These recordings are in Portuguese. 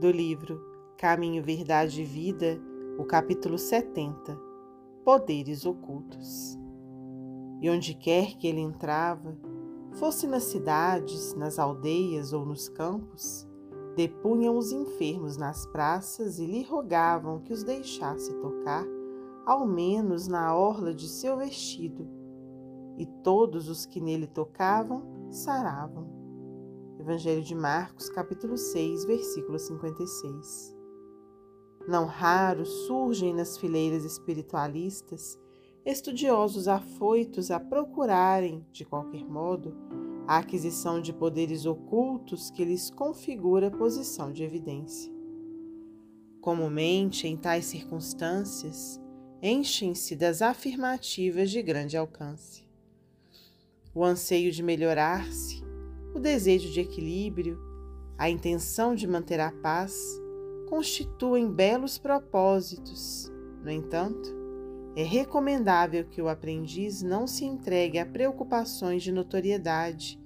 do livro Caminho, Verdade e Vida, o capítulo 70 Poderes Ocultos. E onde quer que ele entrava, fosse nas cidades, nas aldeias ou nos campos, depunham os enfermos nas praças e lhe rogavam que os deixasse tocar, ao menos na orla de seu vestido, e todos os que nele tocavam saravam. Evangelho de Marcos, capítulo 6, versículo 56. Não raro surgem nas fileiras espiritualistas estudiosos afoitos a procurarem, de qualquer modo, a aquisição de poderes ocultos que lhes configura posição de evidência. Comumente, em tais circunstâncias, enchem-se das afirmativas de grande alcance. O anseio de melhorar-se, o desejo de equilíbrio, a intenção de manter a paz constituem belos propósitos. No entanto, é recomendável que o aprendiz não se entregue a preocupações de notoriedade,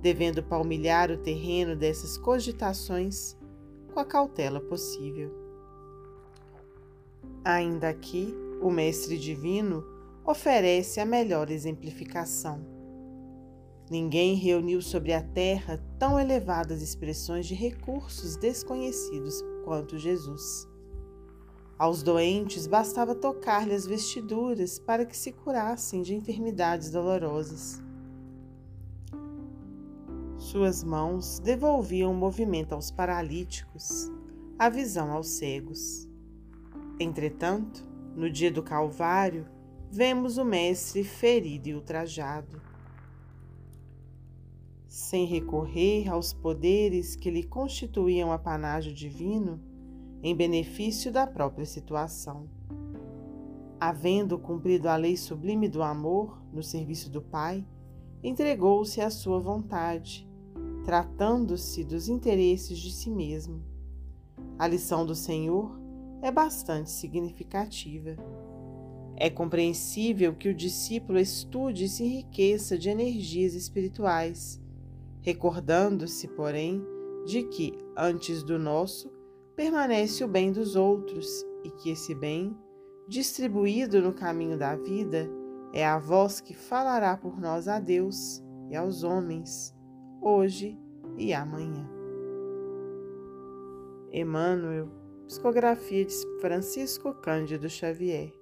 devendo palmilhar o terreno dessas cogitações com a cautela possível. Ainda aqui, o Mestre Divino oferece a melhor exemplificação. Ninguém reuniu sobre a terra tão elevadas expressões de recursos desconhecidos quanto Jesus. Aos doentes bastava tocar-lhe as vestiduras para que se curassem de enfermidades dolorosas. Suas mãos devolviam o movimento aos paralíticos, a visão aos cegos. Entretanto, no dia do Calvário, vemos o Mestre ferido e ultrajado. Sem recorrer aos poderes que lhe constituíam apanágio divino, em benefício da própria situação. Havendo cumprido a lei sublime do amor no serviço do Pai, entregou-se à sua vontade, tratando-se dos interesses de si mesmo. A lição do Senhor é bastante significativa. É compreensível que o discípulo estude e se enriqueça de energias espirituais, recordando-se, porém, de que, antes do nosso, permanece o bem dos outros e que esse bem, distribuído no caminho da vida, é a voz que falará por nós a Deus e aos homens, hoje e amanhã. Emmanuel, psicografia de Francisco Cândido Xavier.